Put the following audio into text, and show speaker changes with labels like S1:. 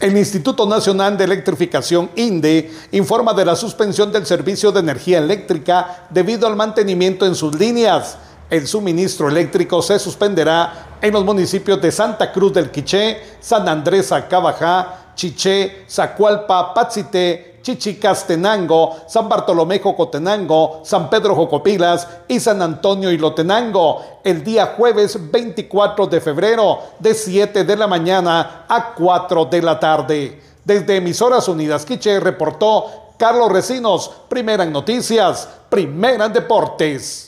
S1: El Instituto Nacional de Electrificación INDE informa de la suspensión del servicio de energía eléctrica debido al mantenimiento en sus líneas. El suministro eléctrico se suspenderá en los municipios de Santa Cruz del Quiché, San Andrés Acabajá, Chiché, Zacualpa, Patzité, Chichicastenango, San Bartolomé Jocotenango, San Pedro Jocopilas y San Antonio Ilotenango, el día jueves 24 de febrero, de 7 de la mañana a 4 de la tarde. Desde Emisoras Unidas Quiche reportó Carlos Recinos, primera en noticias, primera en deportes.